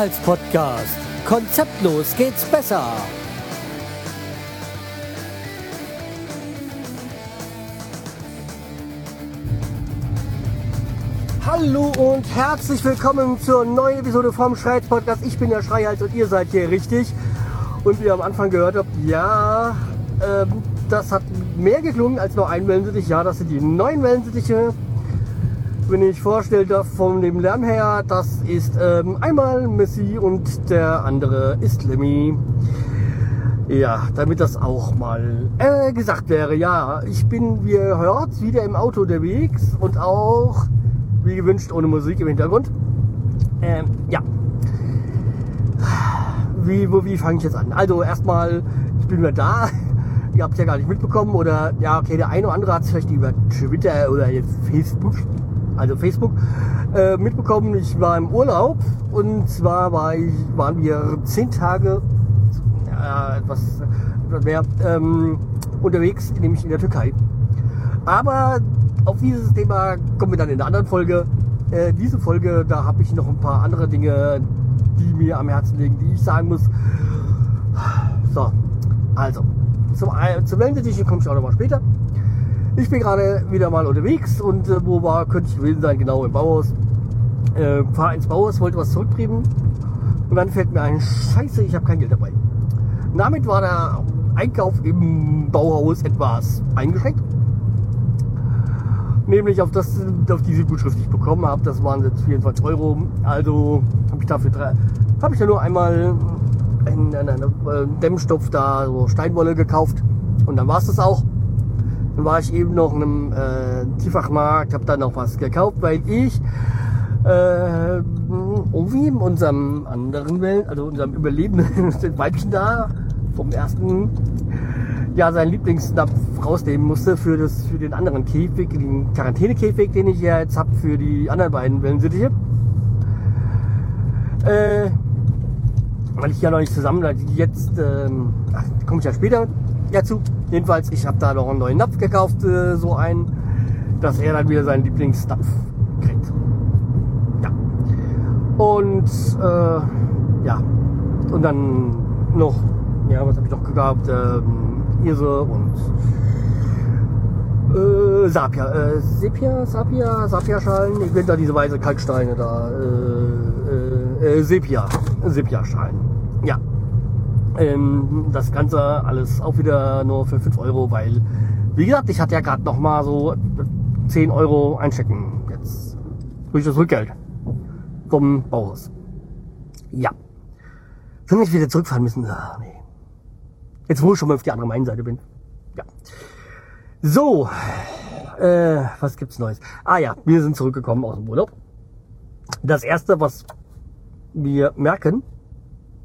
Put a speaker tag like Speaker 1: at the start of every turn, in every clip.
Speaker 1: Schreihals Podcast. Konzeptlos geht's besser. Hallo und herzlich willkommen zur neuen Episode vom Schreihals Podcast. Ich bin der Schreihals und ihr seid hier richtig. Und wie ihr am Anfang gehört habt, ja, ähm, das hat mehr geklungen als nur ein Wellensittich. Ja, das sind die neuen Wellensittiche wenn ich vorstellen von dem Lärm her, das ist ähm, einmal Messi und der andere ist Lemmy. Ja, damit das auch mal äh, gesagt wäre. Ja, ich bin, wie ihr hört, wieder im Auto unterwegs und auch, wie gewünscht, ohne Musik im Hintergrund. Ähm, ja. Wie, wo, wie fange ich jetzt an? Also erstmal, ich bin wieder da. Ihr habt ja gar nicht mitbekommen oder ja, okay, der eine oder andere hat es vielleicht über Twitter oder Facebook also Facebook, äh, mitbekommen, ich war im Urlaub und zwar war ich, waren wir zehn Tage, äh, etwas, etwas mehr, ähm, unterwegs, nämlich in der Türkei. Aber auf dieses Thema kommen wir dann in der anderen Folge. Äh, diese Folge, da habe ich noch ein paar andere Dinge, die mir am Herzen liegen, die ich sagen muss. So, also, zum, zum Wellensittichen komme ich auch noch mal später. Ich bin gerade wieder mal unterwegs und äh, wo war, könnte ich gewesen sein? Genau im Bauhaus. Äh, fahr ins Bauhaus, wollte was zurückbringen und dann fällt mir ein Scheiße, ich habe kein Geld dabei. Damit war der Einkauf im Bauhaus etwas eingeschränkt. Nämlich auf, das, auf diese Gutschrift, die ich bekommen habe, das waren jetzt 24 Euro. Also habe ich dafür drei, habe ich ja nur einmal einen, einen, einen Dämmstoff da, so Steinwolle gekauft und dann war es das auch. Dann war ich eben noch in einem äh, Tiefachmarkt, habe da noch was gekauft, weil ich äh, in unserem anderen Welt, also unserem Überlebenden Weibchen da vom ersten ja seinen Lieblingsnapf rausnehmen musste für das für den anderen Käfig, den Quarantänekäfig, den ich ja jetzt habe für die anderen beiden Wellensittiche. Äh, weil ich ja noch nicht zusammen, jetzt ähm, komme ich ja später dazu. Jedenfalls, ich habe da noch einen neuen Napf gekauft, äh, so einen, dass er dann wieder seinen Lieblingsnapf kriegt. Ja. Und äh, ja, und dann noch, ja, was habe ich noch gehabt? Ähm, Irse und äh, Sapia, äh, Sepia, Sapia, Sapia-Schalen. Ich bin da diese weiße Kalksteine da. Äh, äh, äh, Sepia, Sepia-Schalen. Ja. Ähm, das Ganze alles auch wieder nur für 5 Euro, weil, wie gesagt, ich hatte ja gerade noch mal so 10 Euro einstecken jetzt durch das Rückgeld vom Bauhaus. Ja. Sollen wir wieder zurückfahren müssen? Ach, nee. Jetzt wo ich schon mal auf die andere Mainseite bin. Ja. So, äh, was gibt's Neues? Ah ja, wir sind zurückgekommen aus dem Urlaub. Das erste, was wir merken,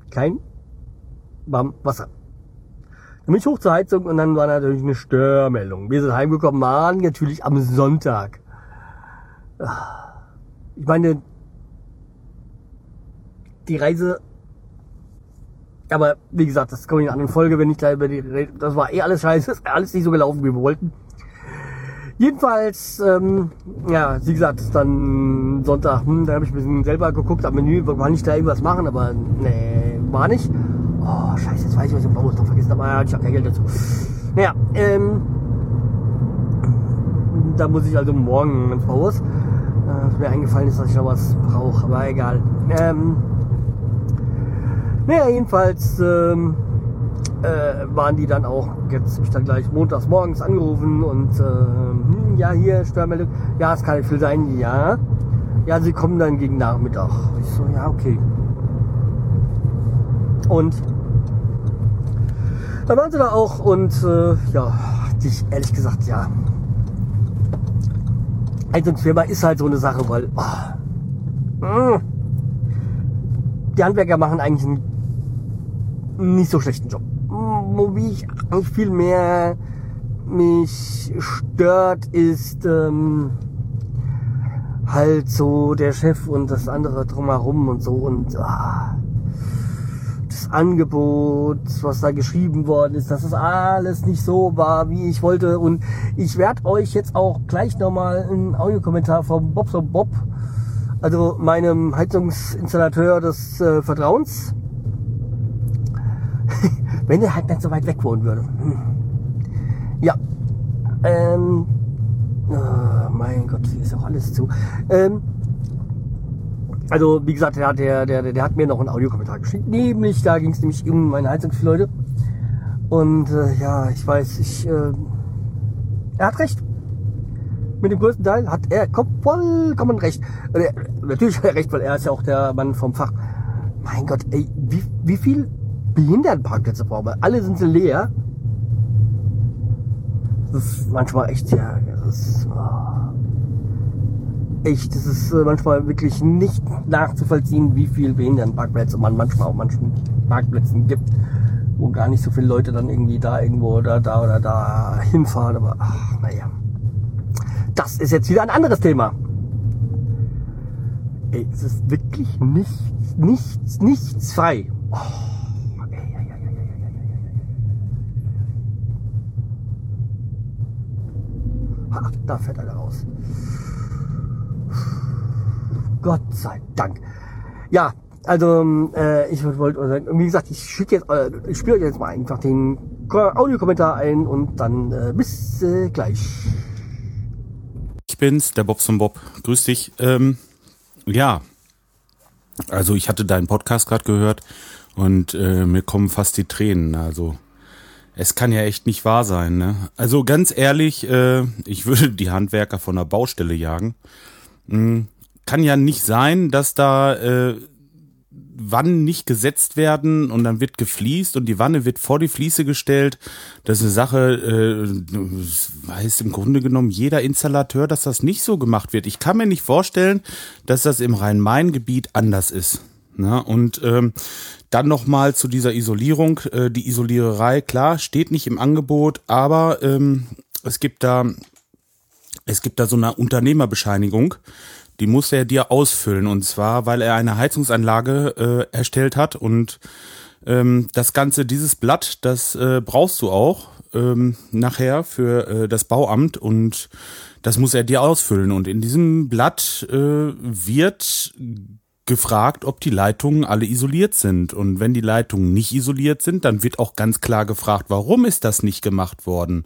Speaker 1: kein warm Wasser. Dann bin ich hoch zur Heizung und dann war natürlich eine Störmeldung. Wir sind heimgekommen, waren natürlich am Sonntag. Ich meine, die Reise, aber wie gesagt, das komme ich in einer anderen Folge, wenn ich da über die rede. Das war eh alles scheiße, ist alles nicht so gelaufen, wie wir wollten. Jedenfalls, ähm, ja, wie gesagt, dann Sonntag, hm, da habe ich ein bisschen selber geguckt am Menü, war nicht da irgendwas machen, aber nee, war nicht. Oh, scheiße, jetzt weiß ich, was ich im Bauhaus noch vergessen habe. Ah, ich habe kein Geld dazu. Naja, ähm, da muss ich also morgen ins Bauhaus. Äh, mir eingefallen ist, dass ich noch was brauche, aber egal. Ähm, naja, jedenfalls ähm, äh, waren die dann auch, jetzt mich dann gleich montags morgens angerufen und äh, hm, ja, hier Störmeldung. Ja, es kann nicht viel sein, ja. Ja, sie kommen dann gegen Nachmittag. Ich so, ja, okay. Und da waren sie da auch und äh, ja, ich ehrlich gesagt, ja. Heizungsfirma ist halt so eine Sache, weil oh, die Handwerker machen eigentlich einen nicht so schlechten Job. Wo ich viel mehr mich stört, ist ähm, halt so der Chef und das andere drumherum und so und ah, Angebot, was da geschrieben worden ist, dass es alles nicht so war, wie ich wollte. Und ich werde euch jetzt auch gleich nochmal einen Audiokommentar vom Bobson Bob also meinem Heizungsinstallateur des äh, Vertrauens, wenn er halt nicht so weit weg wohnen würde. Hm. Ja, ähm, oh mein Gott, hier ist auch alles zu. Ähm, also wie gesagt, der, der, der, der hat mir noch einen Audiokommentar geschickt. Nämlich, da ging es nämlich um meine Heizungsleute. Und äh, ja, ich weiß, ich, äh, er hat recht. Mit dem größten Teil hat er vollkommen recht. Er, natürlich hat er recht, weil er ist ja auch der Mann vom Fach. Mein Gott, ey, wie, wie viel Behindertenparkplätze brauchen wir? Alle sind sie leer. Das ist manchmal echt, ja, das ist, oh, echt, das ist äh, manchmal wirklich nicht nachzuvollziehen, wie viel Behindertenparkplätze man manchmal auf manchen Parkplätzen gibt wo gar nicht so viele Leute dann irgendwie da irgendwo oder da oder da hinfahren. Aber ach, naja. Das ist jetzt wieder ein anderes Thema. Ey, es ist wirklich nichts, nichts, nichts frei. Oh, da fährt einer raus. Gott sei Dank. Ja, also, äh, ich wollte, wie gesagt, ich schicke jetzt, äh, ich spiele euch jetzt mal einfach den Audiokommentar ein und dann äh, bis äh, gleich.
Speaker 2: Ich bin's, der Bobson Bob. Grüß dich. Ähm, ja, also ich hatte deinen Podcast gerade gehört und äh, mir kommen fast die Tränen. Also es kann ja echt nicht wahr sein. Ne? Also ganz ehrlich, äh, ich würde die Handwerker von der Baustelle jagen. Hm, kann ja nicht sein, dass da äh, Wannen nicht gesetzt werden und dann wird gefliest und die Wanne wird vor die Fliese gestellt. Das ist eine Sache, äh, weiß im Grunde genommen jeder Installateur, dass das nicht so gemacht wird. Ich kann mir nicht vorstellen, dass das im Rhein-Main-Gebiet anders ist. Na, und ähm, dann nochmal zu dieser Isolierung. Äh, die Isoliererei, klar, steht nicht im Angebot, aber ähm, es gibt da es gibt da so eine Unternehmerbescheinigung die muss er dir ausfüllen. Und zwar, weil er eine Heizungsanlage äh, erstellt hat. Und ähm, das Ganze, dieses Blatt, das äh, brauchst du auch ähm, nachher für äh, das Bauamt. Und das muss er dir ausfüllen. Und in diesem Blatt äh, wird gefragt, ob die Leitungen alle isoliert sind. Und wenn die Leitungen nicht isoliert sind, dann wird auch ganz klar gefragt, warum ist das nicht gemacht worden.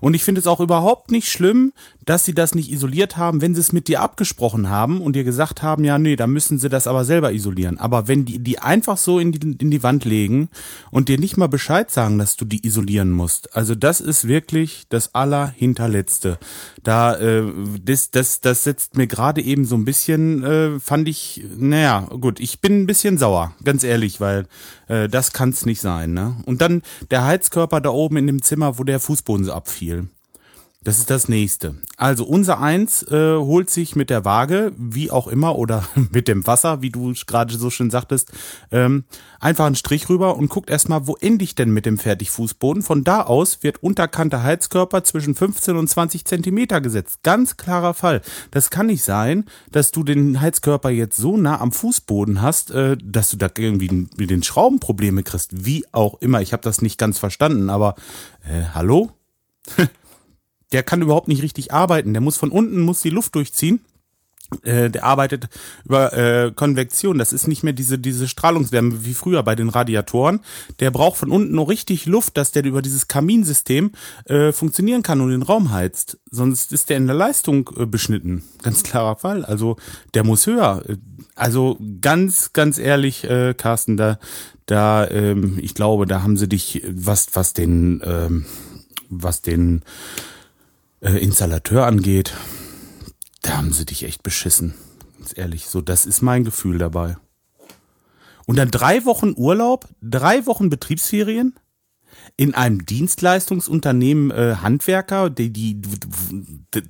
Speaker 2: Und ich finde es auch überhaupt nicht schlimm, dass sie das nicht isoliert haben, wenn sie es mit dir abgesprochen haben und dir gesagt haben, ja, nee, da müssen sie das aber selber isolieren. Aber wenn die die einfach so in die, in die Wand legen und dir nicht mal Bescheid sagen, dass du die isolieren musst, also das ist wirklich das Allerhinterletzte. Da, äh, das, das, das setzt mir gerade eben so ein bisschen, äh, fand ich, naja, gut, ich bin ein bisschen sauer, ganz ehrlich, weil äh, das kann's nicht sein. Ne? Und dann der Heizkörper da oben in dem Zimmer, wo der Fußboden so abfiel. Das ist das nächste. Also unser Eins äh, holt sich mit der Waage, wie auch immer, oder mit dem Wasser, wie du gerade so schön sagtest, ähm, einfach einen Strich rüber und guckt erstmal, wo ende ich denn mit dem Fertigfußboden. Von da aus wird unterkante Heizkörper zwischen 15 und 20 Zentimeter gesetzt. Ganz klarer Fall. Das kann nicht sein, dass du den Heizkörper jetzt so nah am Fußboden hast, äh, dass du da irgendwie mit den Schrauben Probleme kriegst. Wie auch immer. Ich habe das nicht ganz verstanden, aber äh, hallo? der kann überhaupt nicht richtig arbeiten. Der muss von unten muss die Luft durchziehen. Äh, der arbeitet über äh, Konvektion. Das ist nicht mehr diese diese Strahlungswärme wie früher bei den Radiatoren. Der braucht von unten noch richtig Luft, dass der über dieses Kaminsystem äh, funktionieren kann und den Raum heizt. Sonst ist der in der Leistung äh, beschnitten. Ganz klarer Fall. Also der muss höher. Also ganz ganz ehrlich, äh, Carsten, da da ähm, ich glaube, da haben sie dich was was den ähm, was den äh, Installateur angeht, da haben sie dich echt beschissen. Ganz ehrlich, so das ist mein Gefühl dabei. Und dann drei Wochen Urlaub, drei Wochen Betriebsferien in einem Dienstleistungsunternehmen äh, Handwerker, die, die,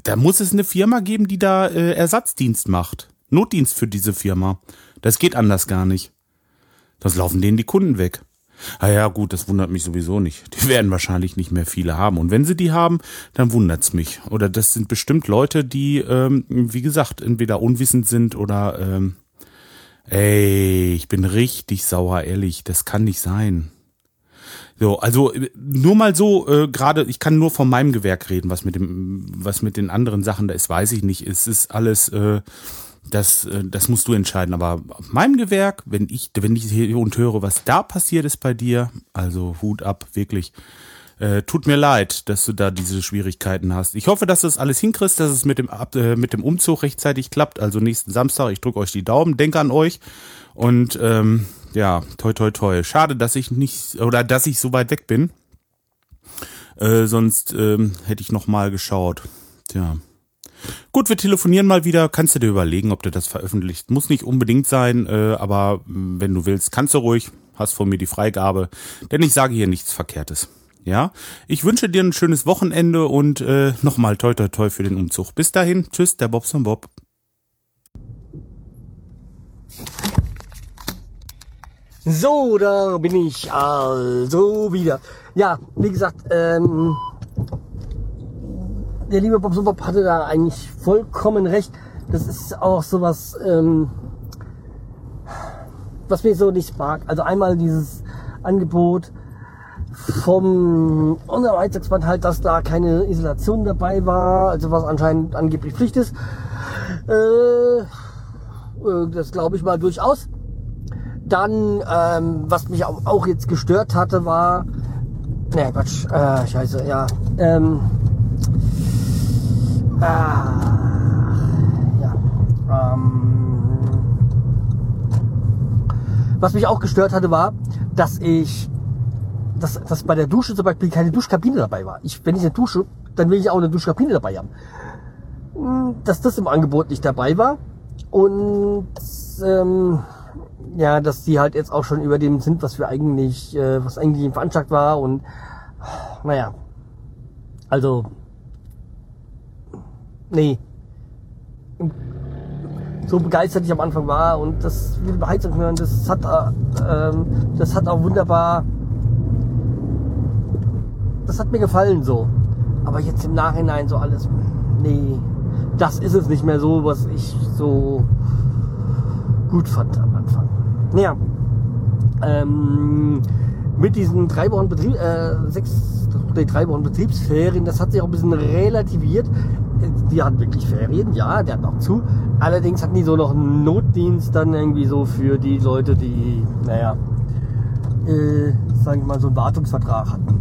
Speaker 2: da muss es eine Firma geben, die da äh, Ersatzdienst macht. Notdienst für diese Firma. Das geht anders gar nicht. Das laufen denen die Kunden weg. Ah ja, gut, das wundert mich sowieso nicht. Die werden wahrscheinlich nicht mehr viele haben. Und wenn sie die haben, dann wundert's mich. Oder das sind bestimmt Leute, die, ähm, wie gesagt, entweder unwissend sind oder, ähm, ey, ich bin richtig sauer, ehrlich. Das kann nicht sein. So, also nur mal so, äh, gerade, ich kann nur von meinem Gewerk reden, was mit dem, was mit den anderen Sachen da ist, weiß ich nicht. Es ist alles, äh, das, äh, das musst du entscheiden. Aber auf meinem Gewerk, wenn ich, wenn ich hier und höre, was da passiert ist bei dir, also Hut ab, wirklich. Äh, tut mir leid, dass du da diese Schwierigkeiten hast. Ich hoffe, dass du das alles hinkriegst, dass es mit dem, äh, mit dem Umzug rechtzeitig klappt. Also nächsten Samstag, ich drücke euch die Daumen, denke an euch. Und ähm, ja, toi toi toi. Schade, dass ich nicht, oder dass ich so weit weg bin. Äh, sonst ähm, hätte ich noch mal geschaut. Tja. Gut, wir telefonieren mal wieder. Kannst du dir überlegen, ob du das veröffentlicht? Muss nicht unbedingt sein, äh, aber mm, wenn du willst, kannst du ruhig. Hast von mir die Freigabe, denn ich sage hier nichts Verkehrtes. Ja, ich wünsche dir ein schönes Wochenende und äh, nochmal toi toi toi für den Umzug. Bis dahin, tschüss, der Bobson Bob.
Speaker 1: So, da bin ich also wieder. Ja, wie gesagt, ähm, der liebe Bob Bob hatte da eigentlich vollkommen recht. Das ist auch sowas, ähm, was mir so nicht mag. Also einmal dieses Angebot vom Unterweitsexpert halt, dass da keine Isolation dabei war, also was anscheinend angeblich Pflicht ist. Äh, äh das glaube ich mal durchaus. Dann, ähm, was mich auch jetzt gestört hatte, war, ne Quatsch, äh, scheiße, ja, ähm, ah, ja, ähm, was mich auch gestört hatte, war, dass ich, dass, dass bei der Dusche zum Beispiel keine Duschkabine dabei war. Ich, wenn ich eine Dusche, dann will ich auch eine Duschkabine dabei haben. Hm, dass das im Angebot nicht dabei war und ähm, ja, dass die halt jetzt auch schon über dem sind, was wir eigentlich, äh, was eigentlich im Veranschlagt war und naja. Also nee. So begeistert ich am Anfang war und das mit dem Heizung hören, das hat äh, ähm, das hat auch wunderbar das hat mir gefallen so. Aber jetzt im Nachhinein so alles, nee, das ist es nicht mehr so, was ich so gut fand am Anfang. Naja, ähm, mit diesen drei Wochen Betrieb, äh, sechs, nee, drei Wochen Betriebsferien, das hat sich auch ein bisschen relativiert. Die hatten wirklich Ferien, ja, der hat auch zu. Allerdings hatten die so noch einen Notdienst dann irgendwie so für die Leute, die, naja, äh, sagen wir mal, so einen Wartungsvertrag hatten.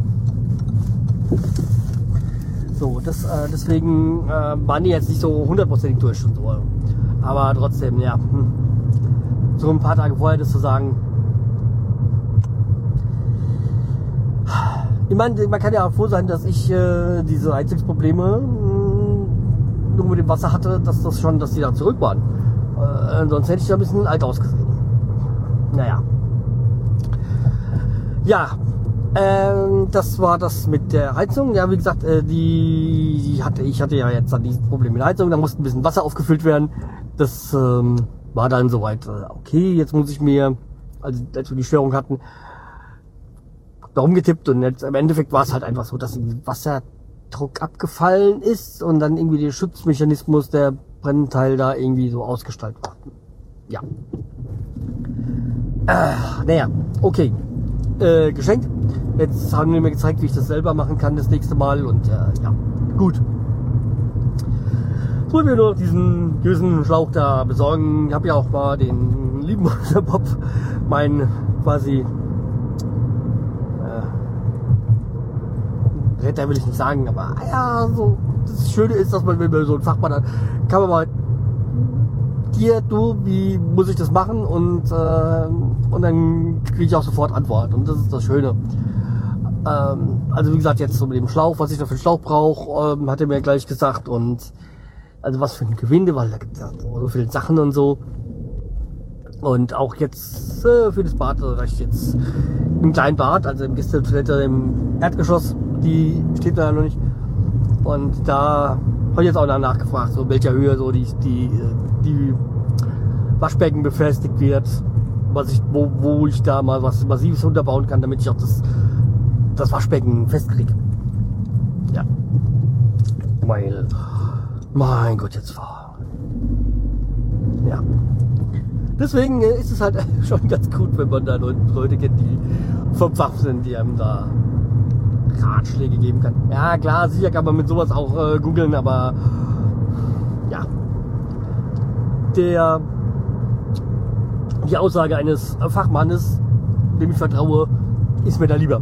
Speaker 1: So, das, äh, deswegen äh, waren die jetzt nicht so hundertprozentig durch und so. Aber trotzdem, ja. Hm so ein paar Tage vorher das zu sagen. Ich meine, man kann ja auch froh sein, dass ich äh, diese Heizungsprobleme nur mit dem Wasser hatte, dass das schon, dass die da zurück waren. Äh, sonst hätte ich da ein bisschen alt ausgesehen. Naja. Ja, äh, das war das mit der Heizung. Ja, wie gesagt, äh, die, die hatte ich hatte ja jetzt dann dieses Problem mit der Heizung. Da musste ein bisschen Wasser aufgefüllt werden. Das ähm, war dann soweit, äh, okay, jetzt muss ich mir, also als wir die Störung hatten, darum getippt und jetzt im Endeffekt war es halt einfach so, dass ein Wasserdruck abgefallen ist und dann irgendwie der Schutzmechanismus der Brennteil da irgendwie so ausgestaltet war. Ja. Äh, naja, okay. Äh, geschenkt. Jetzt haben wir mir gezeigt, wie ich das selber machen kann das nächste Mal und äh, ja, gut tun wir nur noch diesen Schlauch da besorgen. Ich habe ja auch mal den lieben Bob, mein quasi Retter will ich nicht sagen, aber ah ja, so das Schöne ist, dass man, wenn man so einen Fachmann hat, kann man mal dir, du, wie muss ich das machen und, äh, und dann kriege ich auch sofort Antwort und das ist das Schöne. Ähm, also wie gesagt, jetzt so mit dem Schlauch, was ich da für einen Schlauch brauche, ähm, hat er mir gleich gesagt und also was für ein Gewinde, weil da gibt es ja so viele Sachen und so. Und auch jetzt äh, für das Bad also reicht jetzt im kleinen Bad, also im Gästetoilette im Erdgeschoss, die steht da noch nicht. Und da habe ich jetzt auch nachgefragt, so welcher Höhe so die, die, die Waschbecken befestigt wird, was ich, wo, wo ich da mal was Massives unterbauen kann, damit ich auch das, das Waschbecken festkriege. Ja. Weil mein Gott, jetzt war. Ja. Deswegen ist es halt schon ganz gut, wenn man da Leute kennt, die vom Fach sind, die einem da Ratschläge geben kann. Ja, klar, sicher kann man mit sowas auch äh, googeln, aber ja. der die Aussage eines Fachmannes, dem ich vertraue, ist mir da lieber.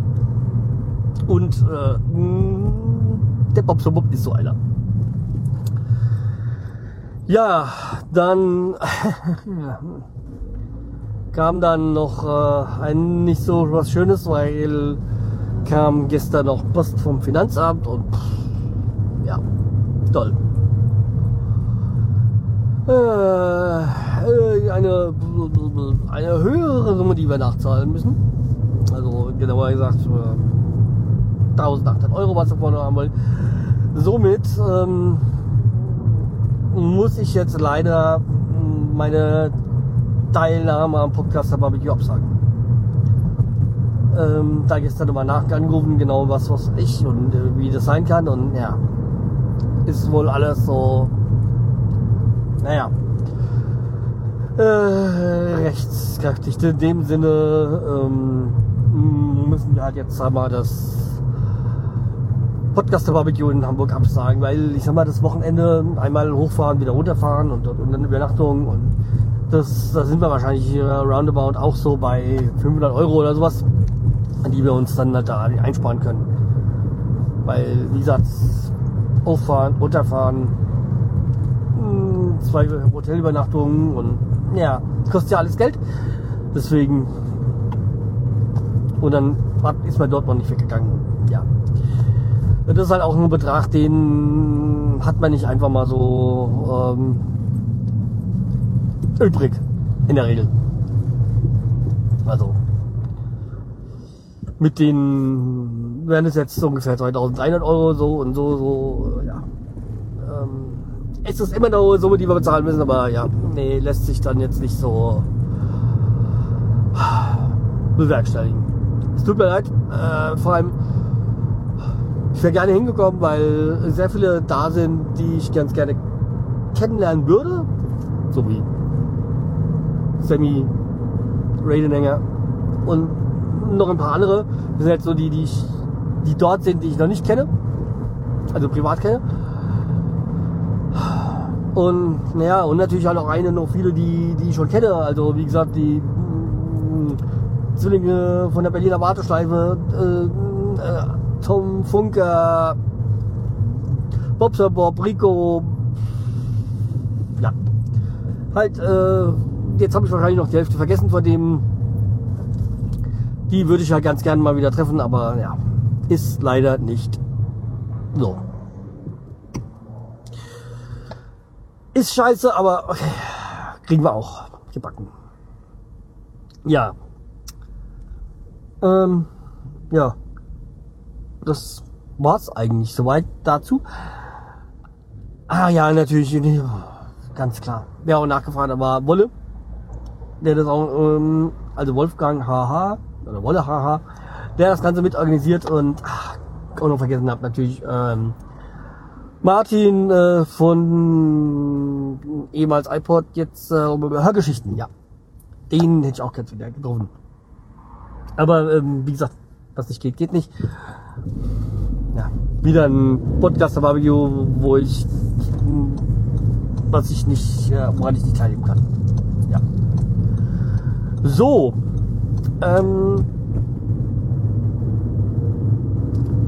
Speaker 1: Und äh, der Bob so Bob ist so einer. Ja, dann kam dann noch äh, ein nicht so was Schönes, weil kam gestern noch Post vom Finanzamt und pff, ja, toll. Äh, eine, eine höhere Summe, die wir nachzahlen müssen. Also genauer gesagt 1800 Euro, was wir vorne haben wollen. Somit ähm, muss ich jetzt leider meine Teilnahme am Podcast der Barbecue absagen. Ähm, da gestern nochmal nachgerufen, genau was was ich und äh, wie das sein kann und ja, ist wohl alles so, naja, äh, rechtskräftig. In dem Sinne ähm, müssen wir halt jetzt einmal das Podcaster Barbecue in Hamburg absagen, weil ich sag mal, das Wochenende einmal hochfahren, wieder runterfahren und, und dann Übernachtung und das, da sind wir wahrscheinlich hier roundabout auch so bei 500 Euro oder sowas, die wir uns dann halt da einsparen können. Weil, wie gesagt, hochfahren, runterfahren, hm, zwei Hotelübernachtungen und ja, kostet ja alles Geld. Deswegen. Und dann ist man dort noch nicht weggegangen. Ja. Das ist halt auch ein Betrag, den hat man nicht einfach mal so ähm, übrig. In der Regel. Also. Mit den werden es jetzt ungefähr 2300 Euro so und so, so, ja. Ähm, es ist immer noch so, die wir bezahlen müssen, aber ja, nee, lässt sich dann jetzt nicht so bewerkstelligen. Es tut mir leid, äh, vor allem ich wäre gerne hingekommen, weil sehr viele da sind, die ich ganz gerne kennenlernen würde. So wie Sammy, Raidenhänger und noch ein paar andere. Das sind jetzt so die, die, ich, die dort sind, die ich noch nicht kenne. Also privat kenne. Und naja, und natürlich halt auch eine noch viele, die, die ich schon kenne. Also wie gesagt, die mh, Zwillinge von der Berliner Warteschleife, äh, äh, Tom Funker, Bobser Bob, Rico. Ja. Halt, äh, jetzt habe ich wahrscheinlich noch die Hälfte vergessen von dem. Die würde ich ja ganz gerne mal wieder treffen, aber ja, ist leider nicht so. Ist scheiße, aber okay, kriegen wir auch gebacken. Ja. Ähm, ja das war's eigentlich soweit dazu. Ah ja, natürlich, ganz klar. Wer auch nachgefragt war Wolle, der das auch, ähm, also Wolfgang HH, oder Wolle HH, der das Ganze mit organisiert und ach, auch noch vergessen habe natürlich ähm, Martin äh, von ehemals iPod, jetzt äh, Hörgeschichten, ja. Den hätte ich auch ganz wieder getroffen. Aber ähm, wie gesagt, was nicht geht, geht nicht ja, wieder ein Podcast Barbecue, wo ich was ich nicht, woran ich nicht teilnehmen kann. Ja. So. Ähm,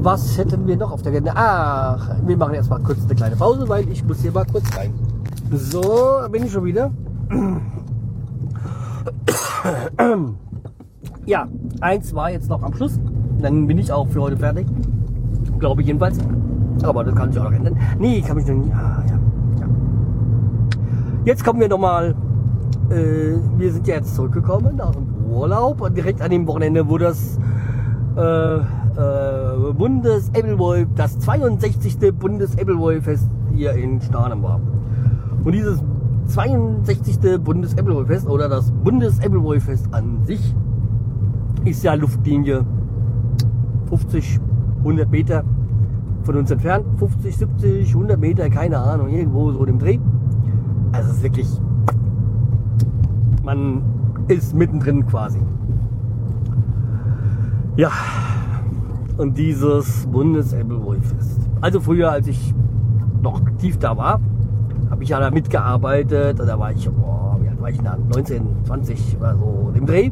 Speaker 1: was hätten wir noch auf der Agenda? Ach, wir machen erstmal kurz eine kleine Pause, weil ich muss hier mal kurz rein. So, bin ich schon wieder. Ja, eins war jetzt noch am Schluss. Dann bin ich auch für heute fertig. Glaube ich jedenfalls. Aber das kann sich auch noch ändern. Nee, ich kann mich noch nicht. Ah, ja, ja. Jetzt kommen wir nochmal. Äh, wir sind ja jetzt zurückgekommen nach dem Urlaub direkt an dem Wochenende, wo das äh, äh, Bundes das 62. Bundes Ebbelwolf-Fest hier in Starnem war. Und dieses 62. Bundes Ebbelwolf-Fest oder das Bundes Ebbelwolf-Fest an sich ist ja Luftlinie 50, 100 Meter von uns entfernt. 50, 70, 100 Meter, keine Ahnung, irgendwo so im Dreh. Also es ist wirklich, man ist mittendrin quasi. Ja, und dieses bundes Fest. Also früher, als ich noch aktiv da war, habe ich ja da mitgearbeitet. Da war ich, boah, wie alt war ich da? 19, 20 oder so im Dreh.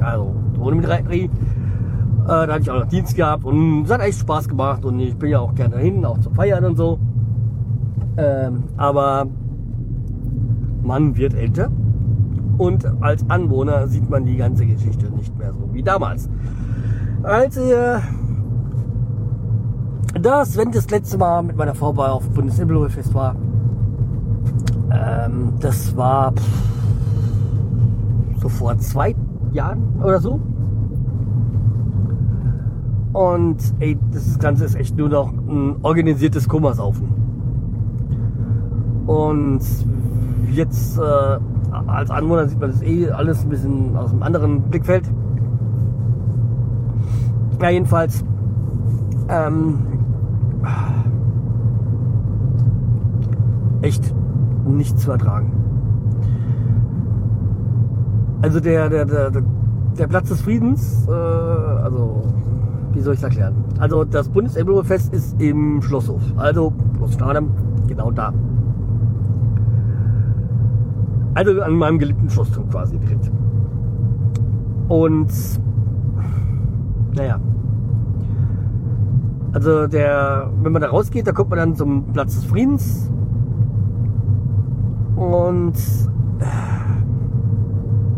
Speaker 1: Also ohne mit Dreh. Äh, da hatte ich auch noch Dienst gehabt und es hat echt Spaß gemacht und ich bin ja auch gerne hin, auch zum Feiern und so. Ähm, aber man wird älter und als Anwohner sieht man die ganze Geschichte nicht mehr so wie damals. Als ihr das, wenn das letzte Mal mit meiner Frau bei auf Bundesimmelfest war, ähm, das war pff, so vor zwei Jahren oder so. Und ey, das Ganze ist echt nur noch ein organisiertes Kummersaufen. Und jetzt äh, als Anwohner sieht man das eh alles ein bisschen aus einem anderen Blickfeld. Ja, jedenfalls. Ähm, echt nicht zu ertragen. Also der, der, der, der Platz des Friedens, äh, also wie soll ich es erklären? Also das Bundesemblemfest ist im Schlosshof, also Schloss Stadem, genau da. Also an meinem geliebten Schlossturm quasi direkt. Und naja. Also der, wenn man da rausgeht, da kommt man dann zum Platz des Friedens. Und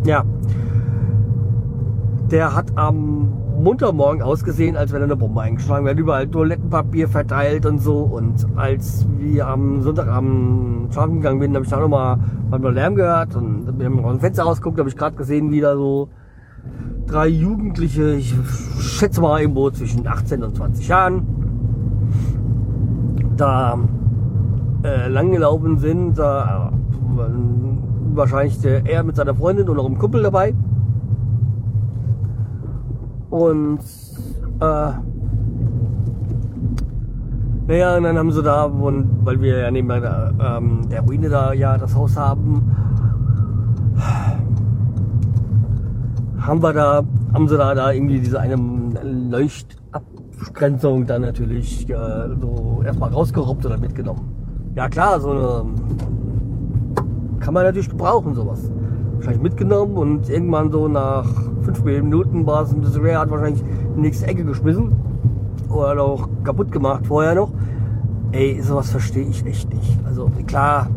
Speaker 1: ja, der hat am Montagmorgen ausgesehen, als wenn eine Bombe eingeschlagen wäre. Überall Toilettenpapier verteilt und so. Und als wir am Sonntagabend schlafen gegangen bin, habe ich da nochmal mal Lärm gehört. Und wir haben aus dem Fenster rausgeguckt, habe ich gerade gesehen, wie da so drei Jugendliche, ich schätze mal irgendwo zwischen 18 und 20 Jahren, da äh, langgelaufen sind. Da äh, wahrscheinlich der, er mit seiner Freundin und noch einem Kumpel dabei. Und äh, naja, und dann haben sie da, und, weil wir ja neben der, ähm, der Ruine da ja das Haus haben, haben wir da, haben sie da, da irgendwie diese eine Leuchtabgrenzung dann natürlich äh, so erstmal rausgerobbt oder mitgenommen. Ja klar, so eine kann man natürlich gebrauchen, sowas. Wahrscheinlich mitgenommen und irgendwann so nach fünf Minuten war es ein bisschen schwer, hat wahrscheinlich in die nächste Ecke geschmissen oder auch kaputt gemacht vorher noch. Ey, sowas verstehe ich echt nicht. Also klar,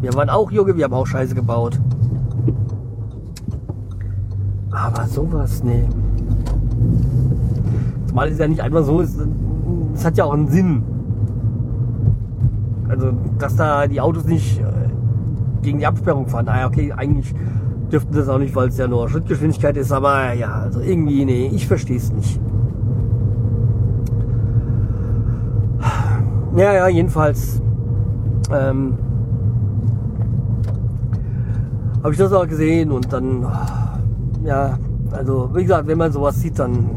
Speaker 1: wir waren auch Junge, wir haben auch Scheiße gebaut. Aber sowas, nee. Zumal es ja nicht einfach so ist, es hat ja auch einen Sinn. Also, dass da die Autos nicht äh, gegen die Absperrung fahren. Ah, okay, eigentlich dürften das auch nicht, weil es ja nur Schrittgeschwindigkeit ist, aber ja, also irgendwie, nee, ich verstehe es nicht. Ja, ja, jedenfalls ähm, habe ich das auch gesehen und dann, ja, also wie gesagt, wenn man sowas sieht, dann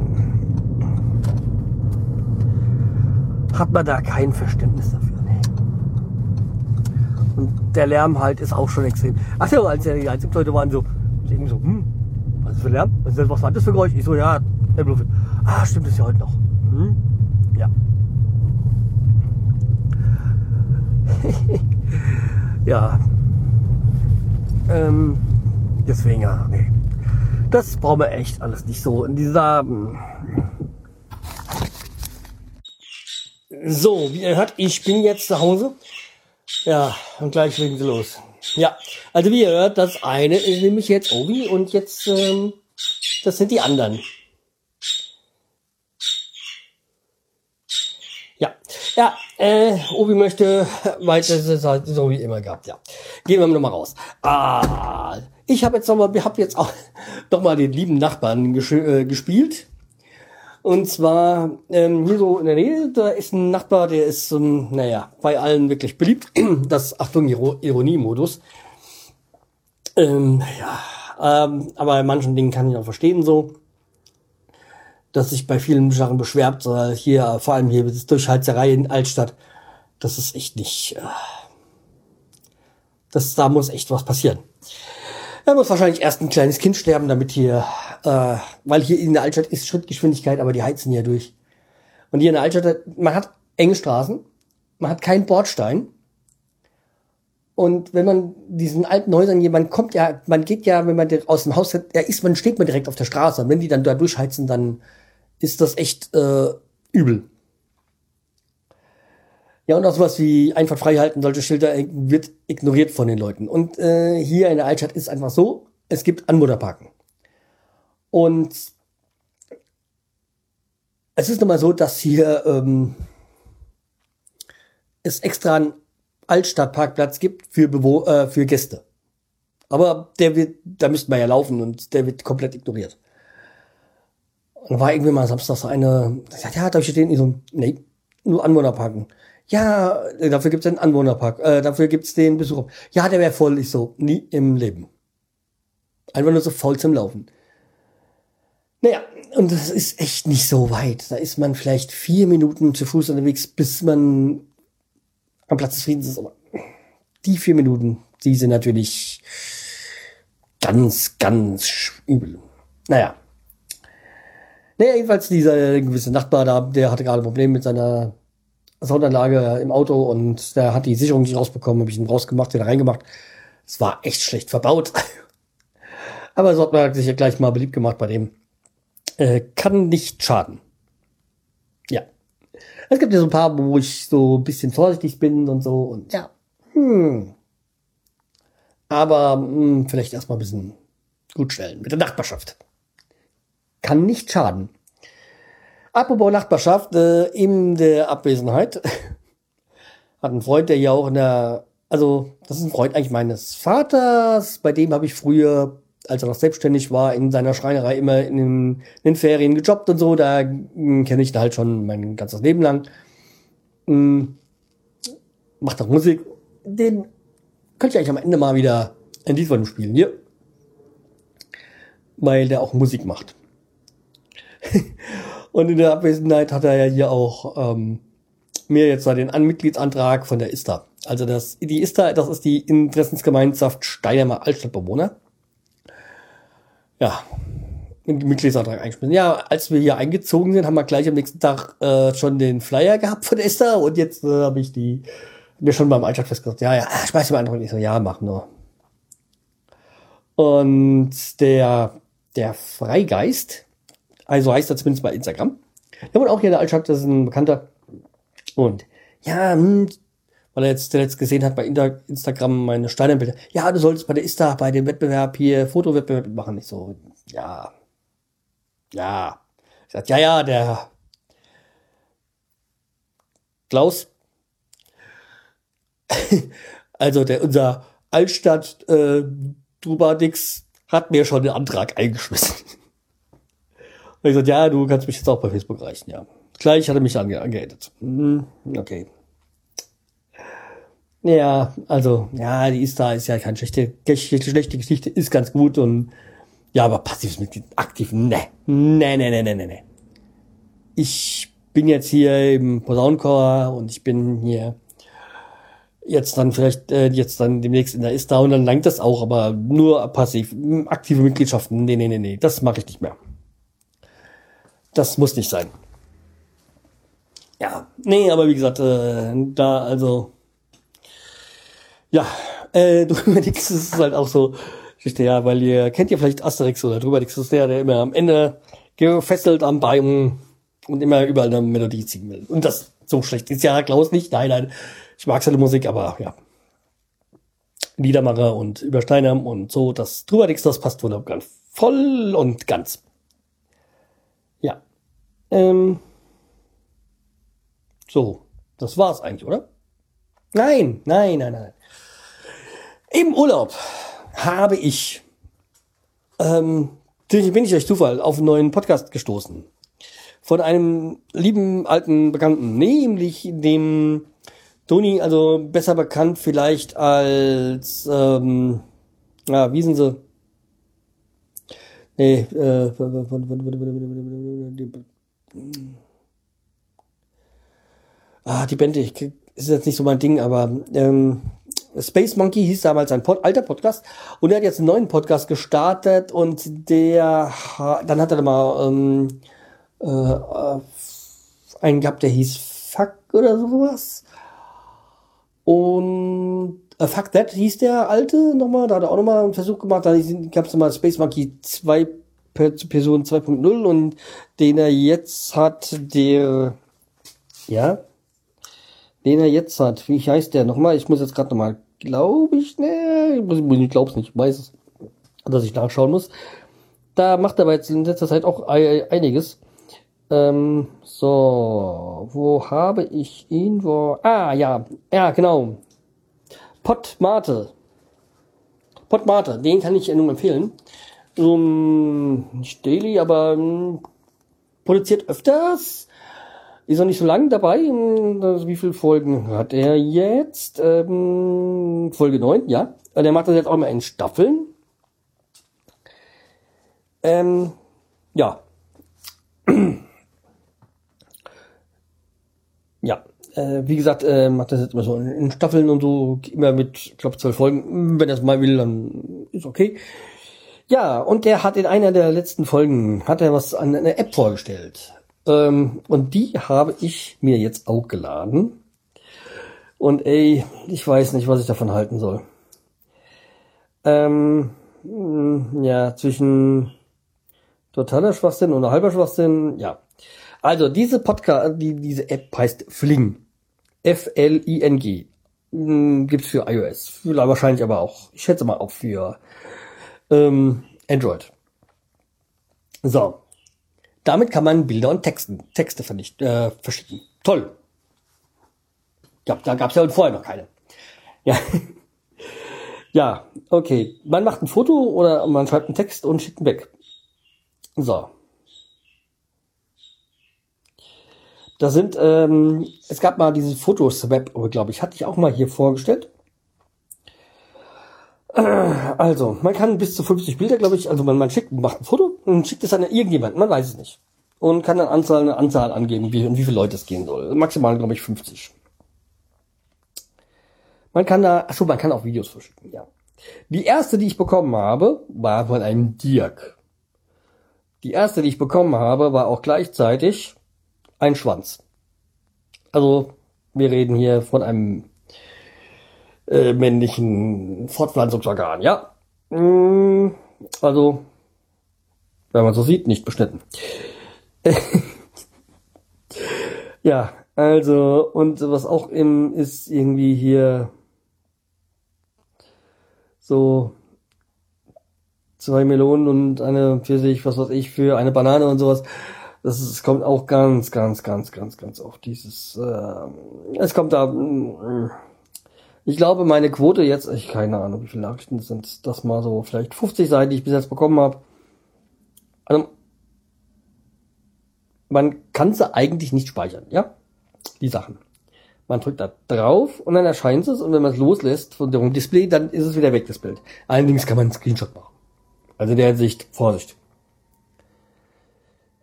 Speaker 1: hat man da kein Verständnis dafür. Und der Lärm halt ist auch schon extrem. Ach ja, als die Leute waren so, irgendwie so, hm, was ist für Lärm? Was, was war das für Geräusch? Ich so, ja, der Bluffit. Ah, stimmt, das ist ja heute noch. Hm? Ja. ja. Ähm, deswegen, ja, nee. Das brauchen wir echt alles nicht so in dieser. Hm. So, wie ihr hört, ich bin jetzt zu Hause. Ja, und gleich legen sie los. Ja, also wie ihr hört, das eine ist nämlich jetzt Obi und jetzt, ähm, das sind die anderen. Ja, ja, äh, Obi möchte weiter, das ist halt so wie immer gehabt, ja. Gehen wir nochmal raus. Ah, ich habe jetzt nochmal, wir haben jetzt auch nochmal den lieben Nachbarn ges äh, gespielt. Und zwar ähm, hier so in der Nähe, da ist ein Nachbar, der ist, ähm, naja, bei allen wirklich beliebt. Das, Achtung, Ironie-Modus. Ähm, ja, ähm, aber bei manchen Dingen kann ich auch verstehen so, dass sich bei vielen Sachen beschwert, äh, hier, vor allem hier das Durchhalterei in Altstadt, das ist echt nicht, äh, das, da muss echt was passieren. Da muss wahrscheinlich erst ein kleines Kind sterben, damit hier, äh, weil hier in der Altstadt ist Schrittgeschwindigkeit, aber die heizen hier durch. Und hier in der Altstadt, man hat enge Straßen, man hat keinen Bordstein, Und wenn man diesen alten Häusern, man kommt ja, man geht ja, wenn man aus dem Haus, ja, ist man, steht man direkt auf der Straße. Und wenn die dann da durchheizen, dann ist das echt äh, übel. Ja, und auch sowas wie einfach frei halten, solche Schilder wird ignoriert von den Leuten. Und äh, hier in der Altstadt ist einfach so, es gibt Anwohnerparken. Und es ist nun mal so, dass hier ähm, es extra einen Altstadtparkplatz gibt für, Bewo äh, für Gäste. Aber der wird, da müsste man ja laufen und der wird komplett ignoriert. Und war irgendwie mal Samstag so eine, ja, darf ich stehen? Ich so, nee, nur Anwohnerparken. Ja, dafür gibt's den Anwohnerpark, äh, dafür gibt's den Besucher. Ja, der wäre voll. Ich so, nie im Leben. Einfach nur so voll zum Laufen. Naja, und das ist echt nicht so weit. Da ist man vielleicht vier Minuten zu Fuß unterwegs, bis man am Platz des Friedens ist. Aber die vier Minuten, die sind natürlich ganz, ganz übel. Naja. Naja, jedenfalls dieser gewisse Nachbar da, der hatte gerade Probleme mit seiner Soundanlage im Auto und der hat die Sicherung nicht rausbekommen, habe ich ihn rausgemacht, wieder reingemacht. Es war echt schlecht verbaut. Aber so hat man sich ja gleich mal beliebt gemacht bei dem. Äh, kann nicht schaden. Ja. Es gibt ja so ein paar, wo ich so ein bisschen vorsichtig bin und so und ja. Hm. Aber hm, vielleicht erstmal ein bisschen gut stellen mit der Nachbarschaft. Kann nicht schaden. Apropos Nachbarschaft, äh, in der Abwesenheit hat ein Freund, der ja auch in der, also das ist ein Freund eigentlich meines Vaters, bei dem habe ich früher, als er noch selbstständig war, in seiner Schreinerei immer in den, in den Ferien gejobbt und so, da hm, kenne ich ihn halt schon mein ganzes Leben lang. Hm, macht auch Musik. Den könnte ich eigentlich am Ende mal wieder von ihm spielen, hier. Weil der auch Musik macht. Und in der Abwesenheit hat er ja hier auch ähm, mir jetzt mal den Anmitgliedsantrag von der ISTA. Also das, die ISTA, das ist die Interessensgemeinschaft Steinermer Altstadtbewohner. Ja, den Mitgliedsantrag eingeschmissen. Ja, als wir hier eingezogen sind, haben wir gleich am nächsten Tag äh, schon den Flyer gehabt von der ISTA und jetzt äh, habe ich die mir schon beim Altstadtfest gesagt, ja, ja, schmeiß die mal Antrag. Ich so, ja, mach nur. Und der, der Freigeist, also heißt er zumindest bei Instagram. Der wohnt auch hier der Altstadt, das ist ein Bekannter. Und ja, hm, weil er jetzt zuletzt gesehen hat bei Instagram meine Steinernbilder. Ja, du solltest bei der Insta, bei dem Wettbewerb hier, Fotowettbewerb machen. Ich so, ja, ja. Ich sag, ja, ja, der Klaus. also der, unser Altstadt, äh, Drubadix hat mir schon den Antrag eingeschmissen. Und ich gesagt, ja, du kannst mich jetzt auch bei Facebook reichen, ja. Gleich hat er mich ange angeedet. Mhm, okay. Ja, also, ja, die ist ist ja keine schlechte, schlechte Geschichte, ist ganz gut und, ja, aber passives Mitglied, aktiv, ne, ne, ne, ne, ne, ne, ne. Ich bin jetzt hier im Posaunenchor und ich bin hier jetzt dann vielleicht, äh, jetzt dann demnächst in der ISTA und dann langt das auch, aber nur passiv, aktive Mitgliedschaften, nee, nee, nee, nee, das mache ich nicht mehr. Das muss nicht sein. Ja, nee, aber wie gesagt, äh, da also ja, äh, drüber nix ist halt auch so, ja, weil ihr kennt ja vielleicht Asterix oder drüber nix ist der, der immer am Ende gefesselt am Baum und immer überall eine Melodie ziehen will. Und das so schlecht ist ja Klaus nicht. Nein, nein, ich mag seine Musik, aber ja. Liedermacher und Übersteiner und so, das drüber nix, das passt wunderbar voll und ganz. Ähm. So, das war's eigentlich, oder? Nein, nein, nein, nein. Im Urlaub habe ich, ähm, bin ich durch Zufall auf einen neuen Podcast gestoßen. Von einem lieben alten Bekannten, nämlich dem Toni, also besser bekannt vielleicht als, ähm, ja, wie sind sie? Nee, äh, ah, die Band, ich, ist jetzt nicht so mein Ding, aber ähm, Space Monkey hieß damals ein Pod, alter Podcast und er hat jetzt einen neuen Podcast gestartet und der dann hat er mal ähm, äh, einen gehabt, der hieß Fuck oder sowas. Und Äh, Fuck That hieß der alte nochmal, da hat er auch nochmal einen Versuch gemacht, da gab es nochmal Space Monkey 2 Person 2.0 und den er jetzt hat, der, ja, den er jetzt hat, wie heißt der nochmal? Ich muss jetzt gerade nochmal, glaube ich, ne, ich, glaub's nicht, ich weiß es, dass ich nachschauen muss. Da macht er jetzt in letzter Zeit auch einiges. Ähm, so, wo habe ich ihn? Wo? Ah, ja, ja, genau. Pot Mate. Pot Mate, den kann ich nun empfehlen. So, nicht daily, aber um, produziert öfters. Ist noch nicht so lang dabei. Also, wie viele Folgen hat er jetzt? Ähm, Folge 9, ja. Der macht das jetzt auch mal in Staffeln. Ähm, ja. ja. Äh, wie gesagt, äh, macht das jetzt immer so in Staffeln und so, immer mit, ich glaube, zwölf Folgen. Wenn er es mal will, dann ist okay. Ja, und der hat in einer der letzten Folgen, hat er was an eine App vorgestellt. Ähm, und die habe ich mir jetzt auch geladen. Und ey, ich weiß nicht, was ich davon halten soll. Ähm, ja, zwischen totaler Schwachsinn oder halber Schwachsinn, ja. Also diese Podcast, die, diese App heißt Fling. F-L-I-N-G. Hm, gibt's für iOS. Wahrscheinlich aber auch, ich schätze mal auch für ähm, Android. So. Damit kann man Bilder und Texten, Texte vernicht, äh, verschicken. Toll. Ja, da gab's ja vorher noch keine. Ja. ja, okay. Man macht ein Foto oder man schreibt einen Text und schickt ihn weg. So. Da sind, ähm, es gab mal dieses Fotoswap, glaube ich, hatte ich auch mal hier vorgestellt. Also, man kann bis zu 50 Bilder, glaube ich, also man, man schickt, macht ein Foto und schickt es an irgendjemanden, man weiß es nicht. Und kann dann Anzahl, eine Anzahl angeben, wie, und wie viele Leute es gehen soll. Maximal, glaube ich, 50. Man kann da, achso, man kann auch Videos verschicken, ja. Die erste, die ich bekommen habe, war von einem Dirk. Die erste, die ich bekommen habe, war auch gleichzeitig ein Schwanz. Also wir reden hier von einem äh, männlichen Fortpflanzungsorgan, ja. Mm, also, wenn man so sieht, nicht beschnitten. ja, also, und was auch im ist irgendwie hier so zwei Melonen und eine Pfirsich, was weiß ich, für eine Banane und sowas. Das ist, es kommt auch ganz, ganz, ganz, ganz, ganz auf dieses. Äh, es kommt da. Äh, ich glaube, meine Quote jetzt, ich keine Ahnung, wie viele Nachrichten sind, das mal so vielleicht 50 Seiten, die ich bis jetzt bekommen habe. Also, man kann sie eigentlich nicht speichern, ja? Die Sachen. Man drückt da drauf und dann erscheint es und wenn man es loslässt von dem Display, dann ist es wieder weg, das Bild. Allerdings kann man einen Screenshot machen. Also in der Hinsicht, Vorsicht.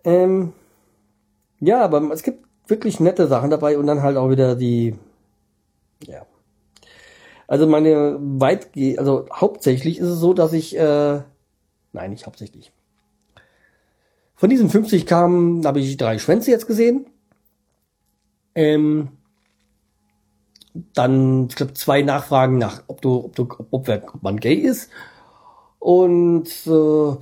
Speaker 1: Ähm, ja, aber es gibt wirklich nette Sachen dabei und dann halt auch wieder die. Also meine weitgeh, also hauptsächlich ist es so, dass ich, äh, nein, nicht hauptsächlich. Von diesen 50 kamen, habe ich drei Schwänze jetzt gesehen. Ähm, dann, ich glaube, zwei Nachfragen nach, ob du, ob du, ob, ob man gay ist. Und äh,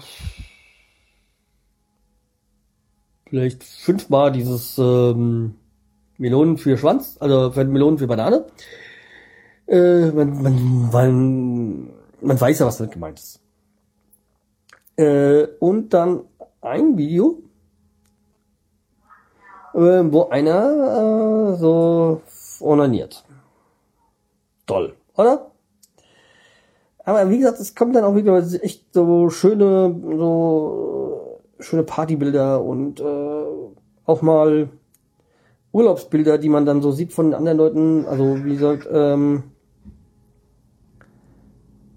Speaker 1: vielleicht fünfmal dieses ähm, Melonen für Schwanz, also für Melonen für Banane. Äh, man, man, man, man weiß ja, was damit gemeint ist. Äh, und dann ein Video, äh, wo einer äh, so onaniert. Toll, oder? Aber wie gesagt, es kommt dann auch wieder echt so schöne, so schöne Partybilder und äh, auch mal Urlaubsbilder, die man dann so sieht von anderen Leuten, also wie gesagt, ähm,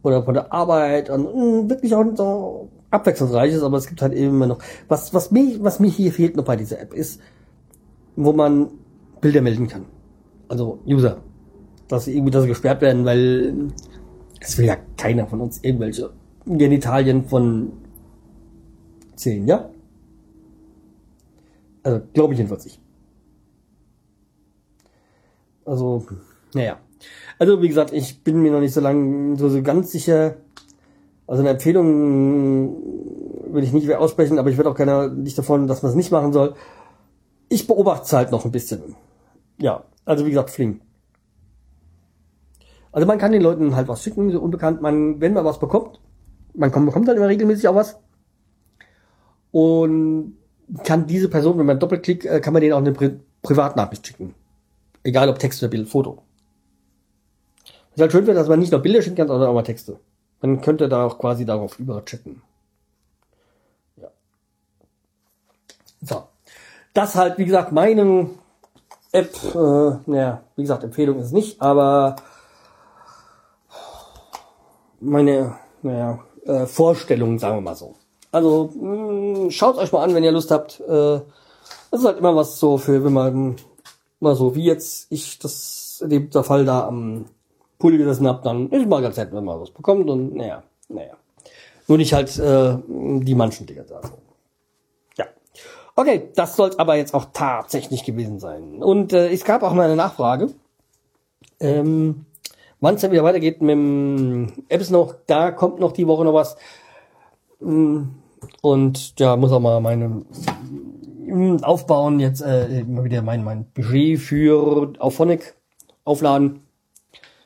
Speaker 1: oder von der Arbeit und mh, mm, wirklich auch so abwechslungsreiches, aber es gibt halt eben immer noch. Was, was mir, was mir hier fehlt noch bei dieser App ist, wo man Bilder melden kann. Also User. Dass sie irgendwie das gesperrt werden, weil es will ja keiner von uns irgendwelche Genitalien von zehn, ja? Also, glaube ich jedenfalls nicht. Also, naja. Also wie gesagt, ich bin mir noch nicht so lange so, so ganz sicher. Also eine Empfehlung würde ich nicht aussprechen, aber ich würde auch gerne nicht davon, dass man es nicht machen soll. Ich beobachte es halt noch ein bisschen. Ja, also wie gesagt, Fling. Also man kann den Leuten halt was schicken, so unbekannt. Man, wenn man was bekommt, man kommt, bekommt halt immer regelmäßig auch was. Und kann diese Person, wenn man doppelklickt, äh, kann man denen auch eine Pri Privatnachricht schicken. Egal ob Text oder Bild, Foto. Was halt schön wird, dass man nicht nur Bilder schicken kann, sondern auch mal Texte. Man könnte da auch quasi darauf überchatten. Ja. So. Das halt, wie gesagt, meine App, äh, naja, wie gesagt, Empfehlung ist nicht, aber meine, naja, äh, Vorstellung, sagen wir mal so. Also mh, schaut euch mal an, wenn ihr Lust habt. Äh, das ist halt immer was so für, wenn man mal so wie jetzt ich das in dem Fall da am Pool gesessen hab, dann ist mal ganz nett, wenn man was bekommt und naja, naja. Nur nicht halt äh, die manchen Dinge da. So. Ja. Okay, das soll aber jetzt auch tatsächlich gewesen sein. Und äh, es gab auch mal eine Nachfrage. Ähm, wann es dann wieder weitergeht mit dem Apps noch, da kommt noch die Woche noch was. Mm, und ja, muss auch mal meine mm, aufbauen, jetzt äh, immer wieder mein, mein Budget für Auphonic aufladen.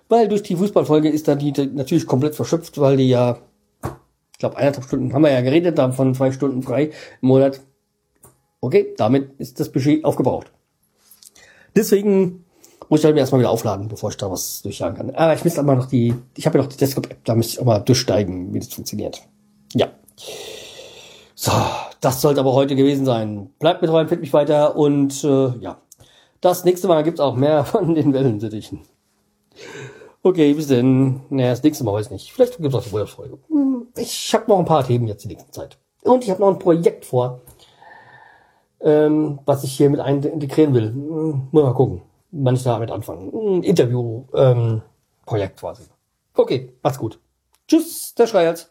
Speaker 1: Weil durch die Fußballfolge ist da die natürlich komplett verschöpft, weil die ja, ich glaube, eineinhalb Stunden haben wir ja geredet, haben von zwei Stunden frei im Monat. Okay, damit ist das Budget aufgebraucht. Deswegen muss ich halt mir erstmal wieder aufladen, bevor ich da was durchjagen kann. Aber ich müsste aber noch die, ich habe ja noch die Desktop-App, da müsste ich auch mal durchsteigen, wie das funktioniert. Ja. So, das sollte aber heute gewesen sein. Bleibt mit rein, findet mich weiter und äh, ja. Das nächste Mal gibt's auch mehr von den Wellensittichen. Okay, bis denn. Naja, das nächste Mal weiß ich nicht. Vielleicht gibt's auch die Urlaubsfolge. Hm, ich habe noch ein paar Themen jetzt die nächste Zeit. Und ich habe noch ein Projekt vor, ähm, was ich hier mit integrieren will. Hm, mal gucken man ist damit anfangen. Ein Interview-Projekt ähm, quasi. Okay, macht's gut. Tschüss, der Schreihals.